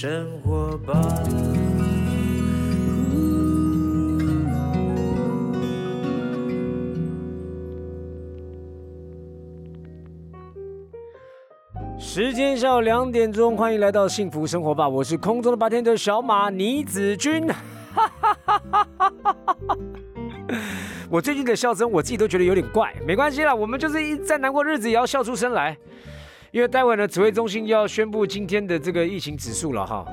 生活吧。时间下午两点钟，欢迎来到幸福生活吧！我是空中的八天的小马倪子君。我最近的笑声，我自己都觉得有点怪，没关系啦，我们就是一再难过日子也要笑出声来。因为待会呢，指挥中心要宣布今天的这个疫情指数了哈。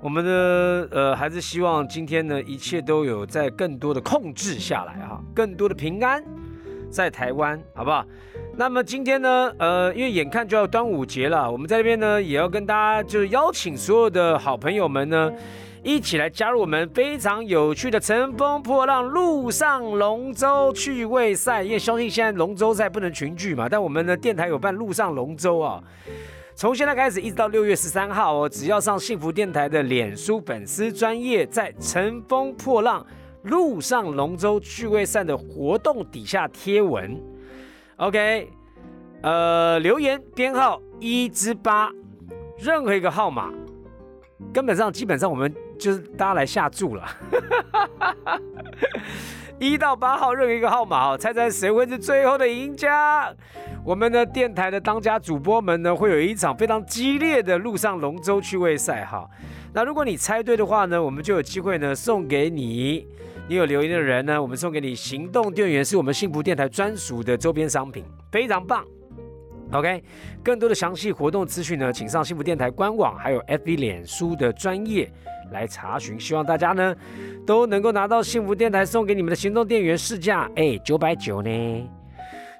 我们呢，呃，还是希望今天呢，一切都有在更多的控制下来哈，更多的平安在台湾，好不好？那么今天呢，呃，因为眼看就要端午节了，我们在这边呢也要跟大家就是邀请所有的好朋友们呢，一起来加入我们非常有趣的乘风破浪陆上龙舟趣味赛。因为相信现在龙舟赛不能群聚嘛，但我们的电台有办陆上龙舟啊。从现在开始一直到六月十三号哦，只要上幸福电台的脸书粉丝专业，在乘风破浪陆上龙舟趣味赛的活动底下贴文。OK，呃，留言编号一至八，任何一个号码，根本上基本上我们就是大家来下注了。一到八号任何一个号码哦，猜猜谁会是最后的赢家？我们的电台的当家主播们呢，会有一场非常激烈的陆上龙舟趣味赛哈。那如果你猜对的话呢，我们就有机会呢送给你。你有留言的人呢，我们送给你行动电源，是我们幸福电台专属的周边商品，非常棒。OK，更多的详细活动资讯呢，请上幸福电台官网，还有 FB 脸书的专业来查询。希望大家呢都能够拿到幸福电台送给你们的行动电源试驾，哎，九百九呢，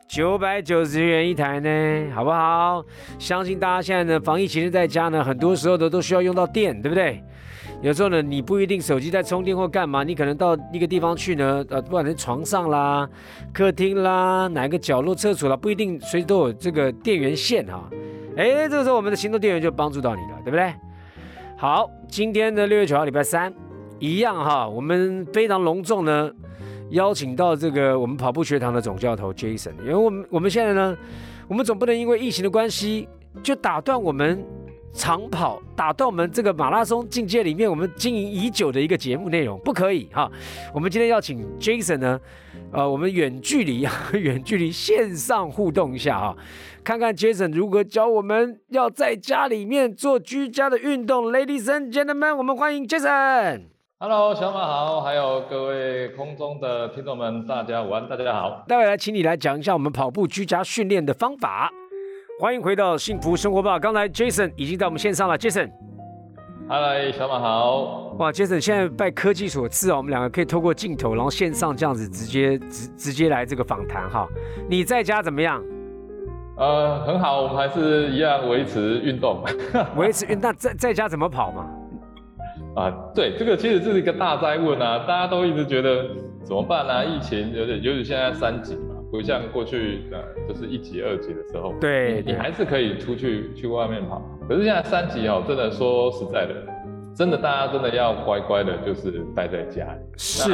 九百九十元一台呢，好不好？相信大家现在呢防疫期间在家呢，很多时候呢都需要用到电，对不对？有时候呢，你不一定手机在充电或干嘛，你可能到一个地方去呢，呃，不管是床上啦、客厅啦、哪个角落、厕所啦，不一定随时都有这个电源线哈。哎，这个时候我们的行动电源就帮助到你了，对不对？好，今天的六月九号礼拜三，一样哈，我们非常隆重呢，邀请到这个我们跑步学堂的总教头 Jason，因为我们我们现在呢，我们总不能因为疫情的关系就打断我们。长跑打断我们这个马拉松境界里面，我们经营已久的一个节目内容，不可以哈。我们今天要请 Jason 呢，呃，我们远距离远距离线上互动一下哈，看看 Jason 如何教我们要在家里面做居家的运动。Ladies and gentlemen，我们欢迎 Jason。Hello，小马好，还有各位空中的听众们，大家午安，大家好。待会来请你来讲一下我们跑步居家训练的方法。欢迎回到幸福生活吧。刚才 Jason 已经在我们线上了，Jason。Hello，小马好。哇，Jason，现在拜科技所赐啊，我们两个可以透过镜头，然后线上这样子直接直直接来这个访谈哈。你在家怎么样？呃，很好，我们还是一样维持运动。维持运，那在在家怎么跑嘛？啊，对，这个其实这是一个大灾问啊，大家都一直觉得怎么办呢？疫情有点，尤其现在三级嘛。不像过去呃，就是一级、二级的时候，对你还是可以出去去外面跑。可是现在三级哦，真的说实在的，真的大家真的要乖乖的，就是待在家里。是，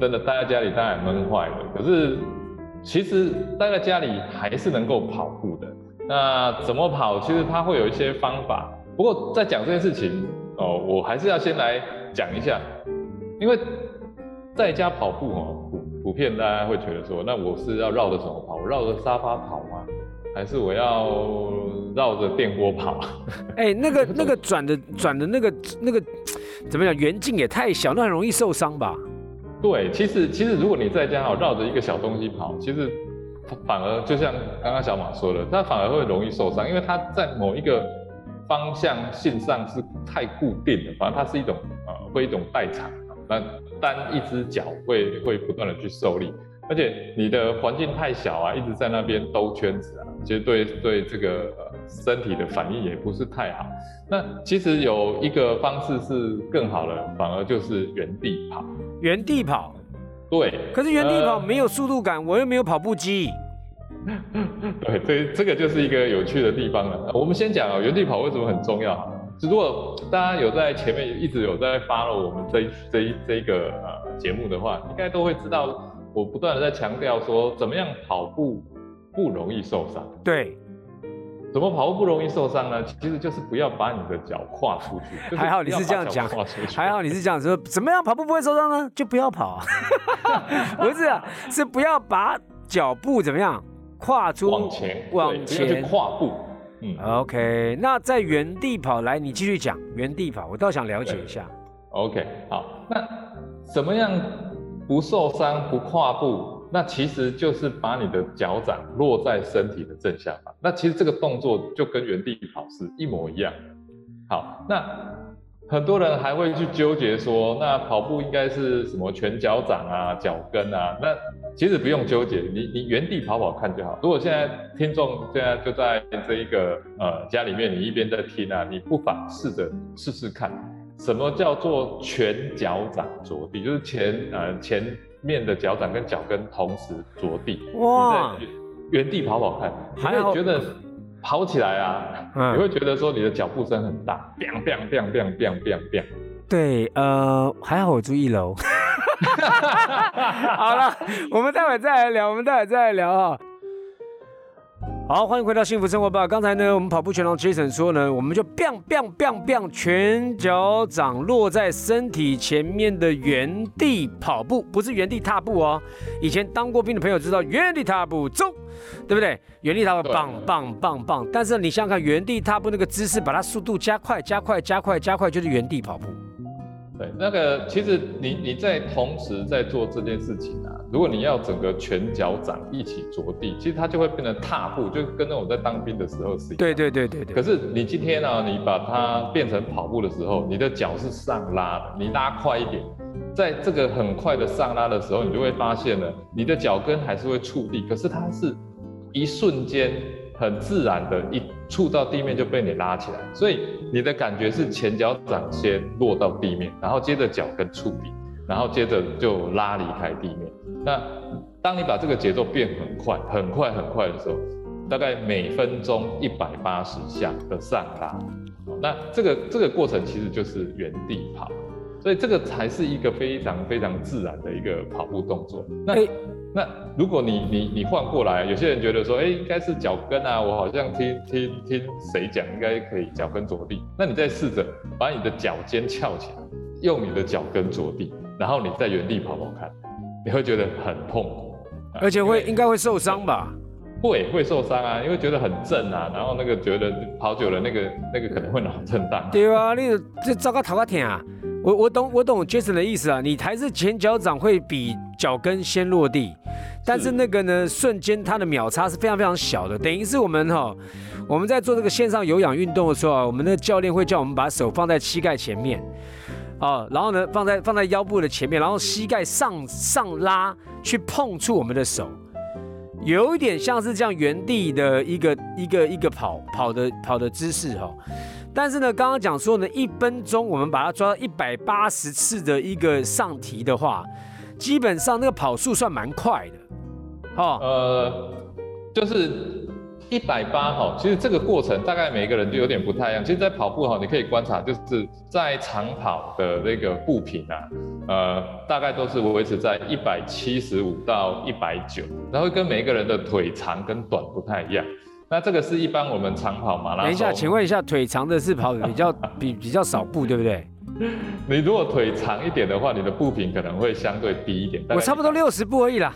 真的待在家里当然闷坏了。可是其实待在家里还是能够跑步的。那怎么跑？其实它会有一些方法。不过在讲这件事情哦，我还是要先来讲一下，因为在家跑步哦。普普遍大家会觉得说，那我是要绕着什么跑？我绕着沙发跑吗？还是我要绕着电锅跑？哎，那个那个转的转的那个那个怎么讲？圆径也太小，那很容易受伤吧？对，其实其实如果你在家哦绕着一个小东西跑，其实反而就像刚刚小马说的，它反而会容易受伤，因为它在某一个方向性上是太固定了，反正它是一种呃会一种代偿。那单一只脚会会不断的去受力，而且你的环境太小啊，一直在那边兜圈子啊，其实对对这个呃身体的反应也不是太好。那其实有一个方式是更好的，反而就是原地跑。原地跑，对。可是原地跑没有速度感，我又没有跑步机。对，这这个就是一个有趣的地方了。我们先讲啊，原地跑为什么很重要？如果大家有在前面一直有在 follow 我们这这这个呃节目的话，应该都会知道，我不断的在强调说，怎么样跑步不容易受伤。对，怎么跑步不容易受伤呢？其实就是不要把你的脚跨出去。还好你是这样讲，还好你是这样说。怎么样跑步不会受伤呢？就不要跑啊！不是啊，是不要把脚步怎么样跨出往前往前跨步。嗯，OK。那在原地跑来，你继续讲原地跑，我倒想了解一下。OK，好，那怎么样不受伤不跨步？那其实就是把你的脚掌落在身体的正下方。那其实这个动作就跟原地跑是一模一样。好，那很多人还会去纠结说，那跑步应该是什么全脚掌啊、脚跟啊？那其实不用纠结，你你原地跑跑看就好。如果现在听众现在就在这一个呃家里面，你一边在听啊，你不妨试着试试看，什么叫做全脚掌着地，就是前呃前。面的脚掌跟脚跟同时着地，哇！你在原地跑跑看，你会觉得跑起来啊，你会觉得说你的脚步声很大，biang biang biang biang biang biang biang。对，呃，还好我住一楼。好了，我们待会再来聊，我们待会再来聊啊。好，欢迎回到幸福生活吧。刚才呢，我们跑步全能 Jason 说呢，我们就 biang biang biang biang，全脚掌落在身体前面的原地跑步，不是原地踏步哦。以前当过兵的朋友知道，原地踏步走，对不对？原地踏步棒棒棒棒。但是你想想看，原地踏步那个姿势，把它速度加快、加快、加快、加快，就是原地跑步。对，那个其实你你在同时在做这件事情啊。如果你要整个全脚掌一起着地，其实它就会变成踏步，就跟那我在当兵的时候是一样。对对对对对。可是你今天呢，你把它变成跑步的时候，你的脚是上拉的，你拉快一点，在这个很快的上拉的时候，你就会发现了，你的脚跟还是会触地，可是它是一瞬间很自然的，一触到地面就被你拉起来，所以你的感觉是前脚掌先落到地面，然后接着脚跟触地，然后接着就拉离开地面。那当你把这个节奏变很快、很快、很快的时候，大概每分钟一百八十下的上拉，那这个这个过程其实就是原地跑，所以这个才是一个非常非常自然的一个跑步动作。那那如果你你你换过来，有些人觉得说，哎，应该是脚跟啊，我好像听听听谁讲，应该可以脚跟着地。那你再试着把你的脚尖翘起来，用你的脚跟着地，然后你在原地跑跑看。你会觉得很痛苦，而且会应该会受伤吧？会会受伤啊，因为觉得很震啊，然后那个觉得跑久了那个那个可能会脑震荡。对啊，你这糟糕头个天啊！我我懂我懂 Jason 的意思啊，你还是前脚掌会比脚跟先落地，但是那个呢瞬间它的秒差是非常非常小的，等于是我们哈我们在做这个线上有氧运动的时候啊，我们的教练会叫我们把手放在膝盖前面。哦，然后呢，放在放在腰部的前面，然后膝盖上上拉，去碰触我们的手，有一点像是这样原地的一个一个一个跑跑的跑的姿势哈。但是呢，刚刚讲说呢，一分钟我们把它抓到一百八十次的一个上提的话，基本上那个跑速算蛮快的，哦，呃，就是。一百八哈，其实这个过程大概每个人都有点不太一样。其实，在跑步哈，你可以观察，就是在长跑的那个步频啊，呃，大概都是维持在一百七十五到一百九，然后跟每一个人的腿长跟短不太一样。那这个是一般我们长跑马拉松。等一下，请问一下，腿长的是跑比较比比较少步，对不对？你如果腿长一点的话，你的步频可能会相对低一点。我差不多六十步而已啦。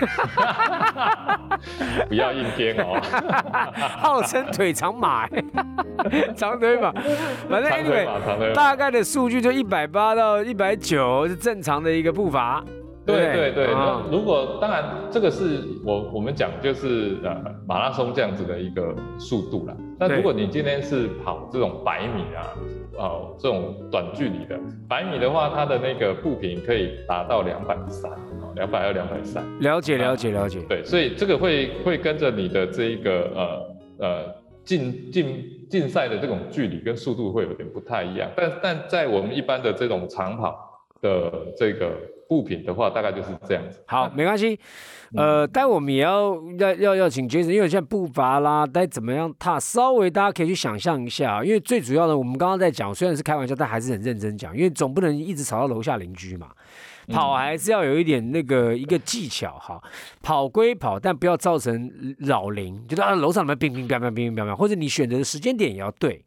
不要硬颠哦，号称腿长马，长腿马，反正大概的数据就一百八到一百九是正常的一个步伐。对对对，如果当然这个是我我们讲就是呃马拉松这样子的一个速度啦。那如果你今天是跑这种百米啊，呃这种短距离的百米的话，它的那个步频可以达到两百三。两百二，两百三，了解了解了解。对，所以这个会会跟着你的这一个呃呃竞竞竞赛的这种距离跟速度会有点不太一样，但但在我们一般的这种长跑的这个步频的话，大概就是这样子。好，没关系。呃，但我们也要要要要请杰森，因为现在步伐啦，该怎么样踏，稍微大家可以去想象一下，因为最主要的，我们刚刚在讲，虽然是开玩笑，但还是很认真讲，因为总不能一直吵到楼下邻居嘛。跑还是要有一点那个一个技巧哈。跑归跑，但不要造成扰邻，就是啊楼上里面乒乒乓乓乒乒乓乓，或者你选择的时间点也要对。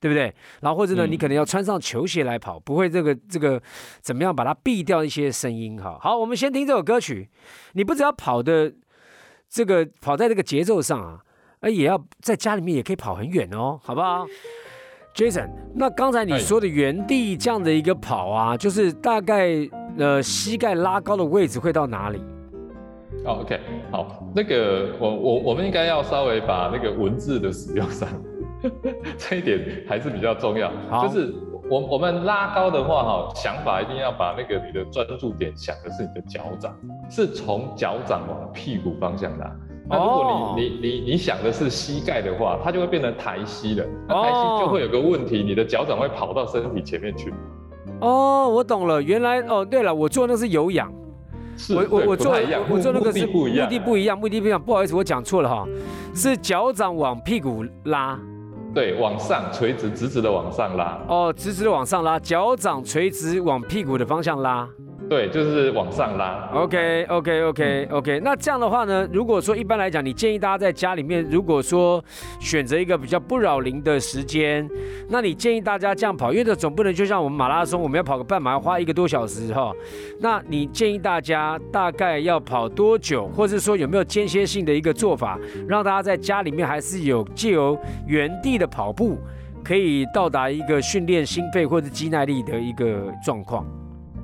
对不对？然后或者呢，你可能要穿上球鞋来跑，不会这个这个怎么样把它避掉一些声音哈。好，我们先听这首歌曲。你不只要跑的这个跑在这个节奏上啊，而也要在家里面也可以跑很远哦，好不好？Jason，那刚才你说的原地这样的一个跑啊，就是大概呃膝盖拉高的位置会到哪里？哦，OK，好，那个我我我们应该要稍微把那个文字的使用上。这一点还是比较重要，就是我我们拉高的话哈，想法一定要把那个你的专注点想的是你的脚掌，是从脚掌往屁股方向拉。那如果你你你你想的是膝盖的话，它就会变成抬膝了。那抬膝就会有个问题，你的脚掌会跑到身体前面去。哦，我懂了，原来哦，对了，我做那是有氧，我我我做我做那个是目的不一样，目的不一样，目的不一样，不好意思，我讲错了哈，是脚掌往屁股拉。对，往上垂直，直直的往上拉。哦，直直的往上拉，脚掌垂直往屁股的方向拉。对，就是往上拉。OK，OK，OK，OK。那这样的话呢，如果说一般来讲，你建议大家在家里面，如果说选择一个比较不扰龄的时间，那你建议大家这样跑，因为这总不能就像我们马拉松，我们要跑个半马要花一个多小时哈。那你建议大家大概要跑多久，或者说有没有间歇性的一个做法，让大家在家里面还是有借由原地的跑步，可以到达一个训练心肺或者肌耐力的一个状况。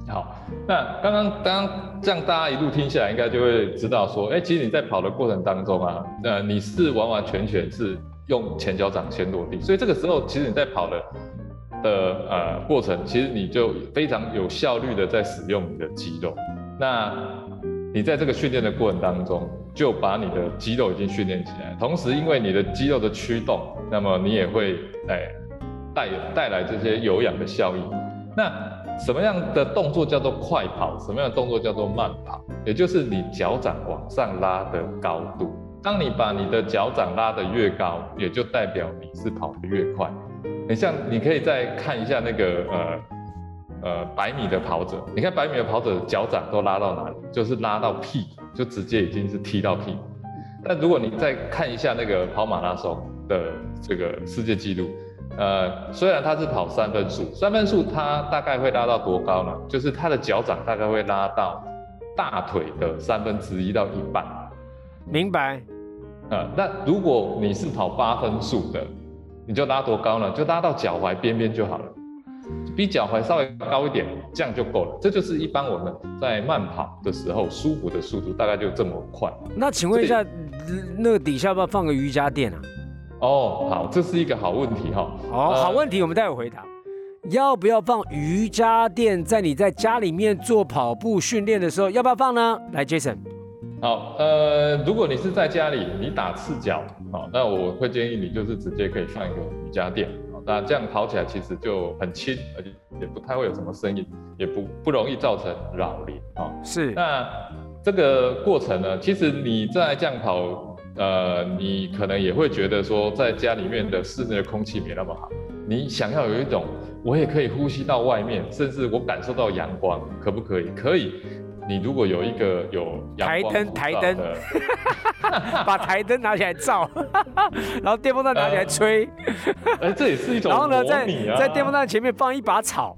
好，那刚刚刚这样大家一路听下来，应该就会知道说，哎，其实你在跑的过程当中啊，呃，你是完完全全是用前脚掌先落地，所以这个时候其实你在跑的的呃过程，其实你就非常有效率的在使用你的肌肉。那你在这个训练的过程当中，就把你的肌肉已经训练起来，同时因为你的肌肉的驱动，那么你也会哎带带来这些有氧的效应。那什么样的动作叫做快跑？什么样的动作叫做慢跑？也就是你脚掌往上拉的高度。当你把你的脚掌拉得越高，也就代表你是跑得越快。你像，你可以再看一下那个呃呃百米的跑者，你看百米的跑者脚掌都拉到哪里？就是拉到屁，就直接已经是踢到屁。但如果你再看一下那个跑马拉松的这个世界纪录。呃，虽然他是跑三分速，三分速他大概会拉到多高呢？就是他的脚掌大概会拉到大腿的三分之一到一半。明白。呃，那如果你是跑八分速的，你就拉多高呢？就拉到脚踝边边就好了，比脚踝稍微高一点，这样就够了。这就是一般我们在慢跑的时候舒服的速度，大概就这么快。那请问一下，那个底下要不要放个瑜伽垫啊？哦，好，这是一个好问题哈。好，好问题，我们待会回答。要不要放瑜伽垫在你在家里面做跑步训练的时候？要不要放呢？来，Jason。好，呃，如果你是在家里，你打赤脚，好，那我会建议你就是直接可以放一个瑜伽垫，那这样跑起来其实就很轻，而且也不太会有什么声音，也不不容易造成扰邻啊。是。那这个过程呢，其实你在这样跑。呃，你可能也会觉得说，在家里面的室内的空气没那么好，你想要有一种，我也可以呼吸到外面，甚至我感受到阳光，可不可以？可以。你如果有一个有台灯，台灯，把台灯拿起来照，然后电风扇拿起来吹，哎，这也是一种。然后呢，在在电风扇前面放一把草，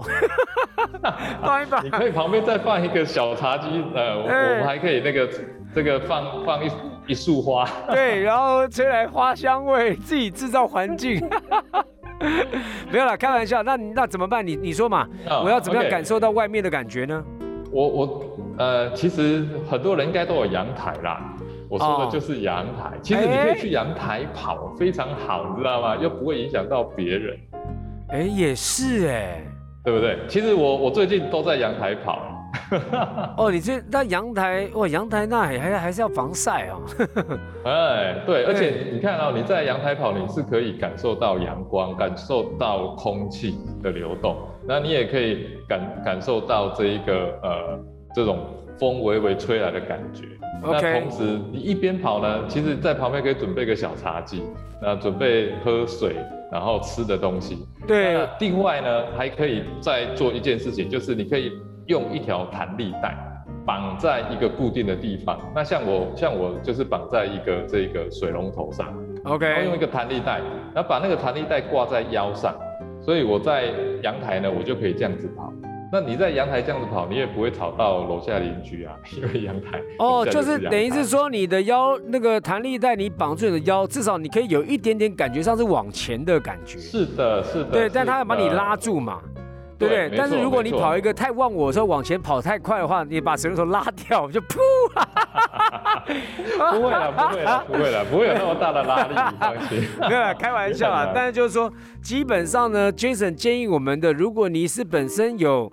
放一把。你可以旁边再放一个小茶几，呃，我们还可以那个这个放放一。一束花，对，然后吹来花香味，自己制造环境，没有了，开玩笑。那那怎么办？你你说嘛，我要怎么样感受到外面的感觉呢？我我呃，其实很多人应该都有阳台啦。我说的就是阳台，其实你可以去阳台跑，非常好，你知道吗？又不会影响到别人。哎，也是哎，对不对？其实我我最近都在阳台跑。哦，你这那阳台哇，阳台那还还还是要防晒哦。哎，对，而且你看哦你在阳台跑，你是可以感受到阳光，感受到空气的流动，那你也可以感感受到这一个呃这种风微微吹来的感觉。那同时你一边跑呢，其实在旁边可以准备个小茶几，那准备喝水，然后吃的东西。对。另外呢，还可以再做一件事情，就是你可以。用一条弹力带绑在一个固定的地方。那像我像我就是绑在一个这个水龙头上，然后 OK，用一个弹力带，然后把那个弹力带挂在腰上，所以我在阳台呢，我就可以这样子跑。那你在阳台这样子跑，你也不会吵到楼下邻居啊，因为阳台哦，就是等于是说你的腰那个弹力带，你绑住你的腰，至少你可以有一点点感觉上是往前的感觉。是的，是的，对，但是它要把你拉住嘛，对不对？但是如果你跑一个太忘我的时候往前跑太快的话，你把水龙头拉掉，就噗，不会了，不会了，不会了，不会有那么大的拉力，你放心。没有啦开玩笑啊。但是就是说，基本上呢，Jason 建议我们的，如果你是本身有。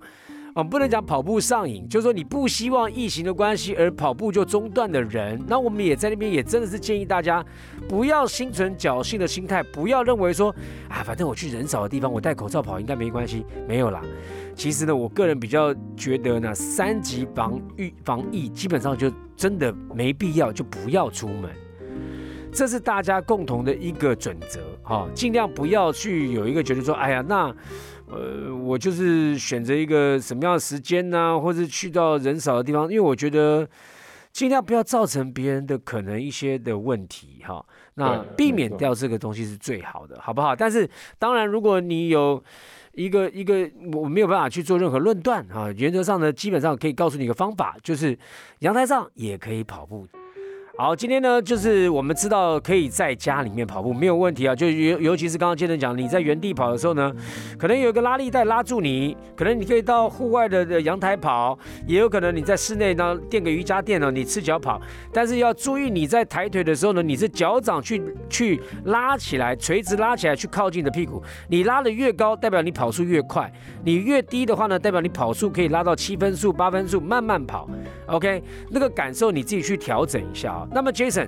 哦，不能讲跑步上瘾，就是说你不希望疫情的关系而跑步就中断的人，那我们也在那边也真的是建议大家不要心存侥幸的心态，不要认为说啊，反正我去人少的地方，我戴口罩跑应该没关系，没有啦。其实呢，我个人比较觉得呢，三级防御防疫基本上就真的没必要，就不要出门。这是大家共同的一个准则，哈、尽量不要去有一个觉得说，哎呀，那，呃，我就是选择一个什么样的时间呢、或者去到人少的地方，因为我觉得尽量不要造成别人的可能一些的问题，哈、那避免掉这个东西是最好的，好不好？但是当然，如果你有一个一个我没有办法去做任何论断啊，原则上呢，基本上可以告诉你一个方法，就是阳台上也可以跑步。好，今天呢，就是我们知道可以在家里面跑步没有问题啊，就尤尤其是刚刚杰森讲，你在原地跑的时候呢，可能有一个拉力带拉住你，可能你可以到户外的的阳台跑，也有可能你在室内呢垫个瑜伽垫呢，你赤脚跑，但是要注意你在抬腿的时候呢，你是脚掌去去拉起来，垂直拉起来去靠近你的屁股，你拉的越高，代表你跑速越快；你越低的话呢，代表你跑速可以拉到七分速、八分速，慢慢跑。OK，那个感受你自己去调整一下啊。那么 Jason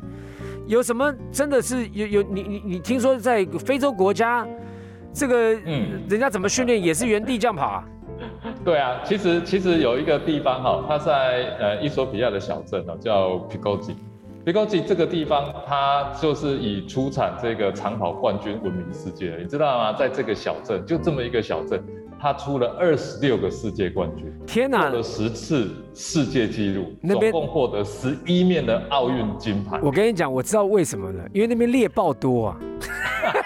有什么真的是有有你你你听说在非洲国家，这个嗯人家怎么训练也是原地这样跑啊？对啊，其实其实有一个地方哈，它在呃伊索比亚的小镇哦，叫 Pigogi。Pigogi 这个地方，它就是以出产这个长跑冠军闻名世界的。你知道吗？在这个小镇，就这么一个小镇，它出了二十六个世界冠军，天哪获！了十次世界纪录，那共获得十一面的奥运金牌。我跟你讲，我知道为什么了，因为那边猎豹多啊。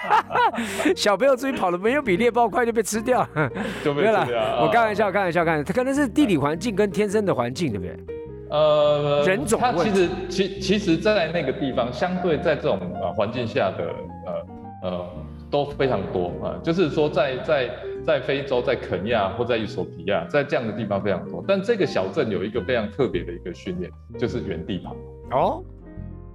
小朋友出去跑了没有比猎豹快就被吃掉，就被没有啦这样，我开玩笑，开玩笑，开玩笑，它可能是地理环境跟天生的环境，对不对？呃，人种问它其实其其实，在那个地方，相对在这种呃环境下的呃呃都非常多啊、就是说在在在非洲，在肯亚或在伊索比亚，在这样的地方非常多。但这个小镇有一个非常特别的一个训练，就是原地跑。哦，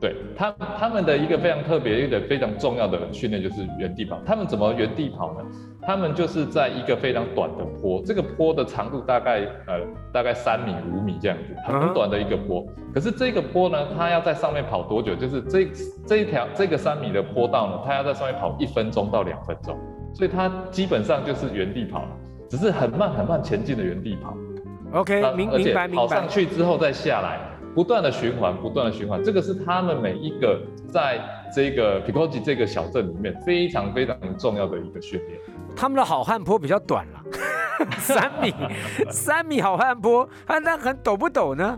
对他他们的一个非常特别、一个非常重要的训练就是原地跑。他们怎么原地跑呢？他们就是在一个非常短的坡，这个坡的长度大概呃大概三米五米这样子，很短的一个坡。可是这个坡呢，它要在上面跑多久？就是这这一条这个三米的坡道呢，它要在上面跑一分钟到两分钟，所以它基本上就是原地跑了，只是很慢很慢前进的原地跑。OK，那明明白明白跑上。去之后再下来，不断的循环，不断的循环，这个是他们每一个在这个 Picoji 这个小镇里面非常非常重要的一个训练。他们的好汉坡比较短了，三米，三米好汉坡，啊，那很陡不陡呢？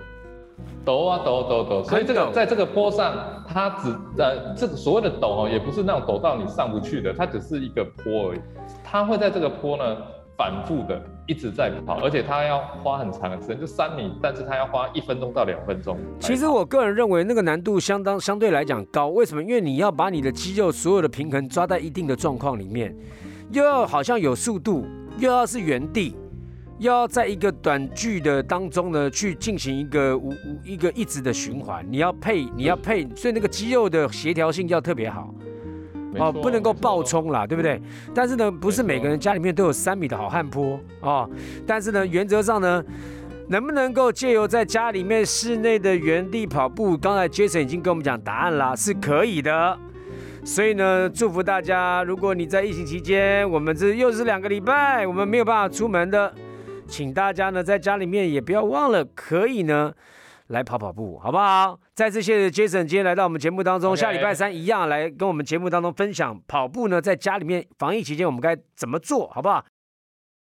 陡啊陡陡陡，所以这个在这个坡上，它只呃这个所谓的陡哦，也不是那种陡到你上不去的，它只是一个坡而已。它会在这个坡呢反复的一直在跑，而且它要花很长的时间，就三米，但是它要花一分钟到两分钟。其实我个人认为那个难度相当相对来讲高，为什么？因为你要把你的肌肉所有的平衡抓在一定的状况里面，又要好像有速度，又要是原地，又要在一个短距的当中呢去进行一个无无一个一直的循环，你要配你要配，所以那个肌肉的协调性要特别好。哦，不能够爆冲啦，对不对？但是呢，不是每个人家里面都有三米的好汉坡哦。但是呢，原则上呢，能不能够借由在家里面室内的原地跑步，刚才 Jason 已经跟我们讲答案啦，是可以的。所以呢，祝福大家，如果你在疫情期间，我们这又是两个礼拜，我们没有办法出门的，请大家呢在家里面也不要忘了，可以呢来跑跑步，好不好？再次谢谢 Jason 今天来到我们节目当中下礼拜三一样来跟我们节目当中分享跑步呢，在家里面防疫期间我们该怎么做，好不好？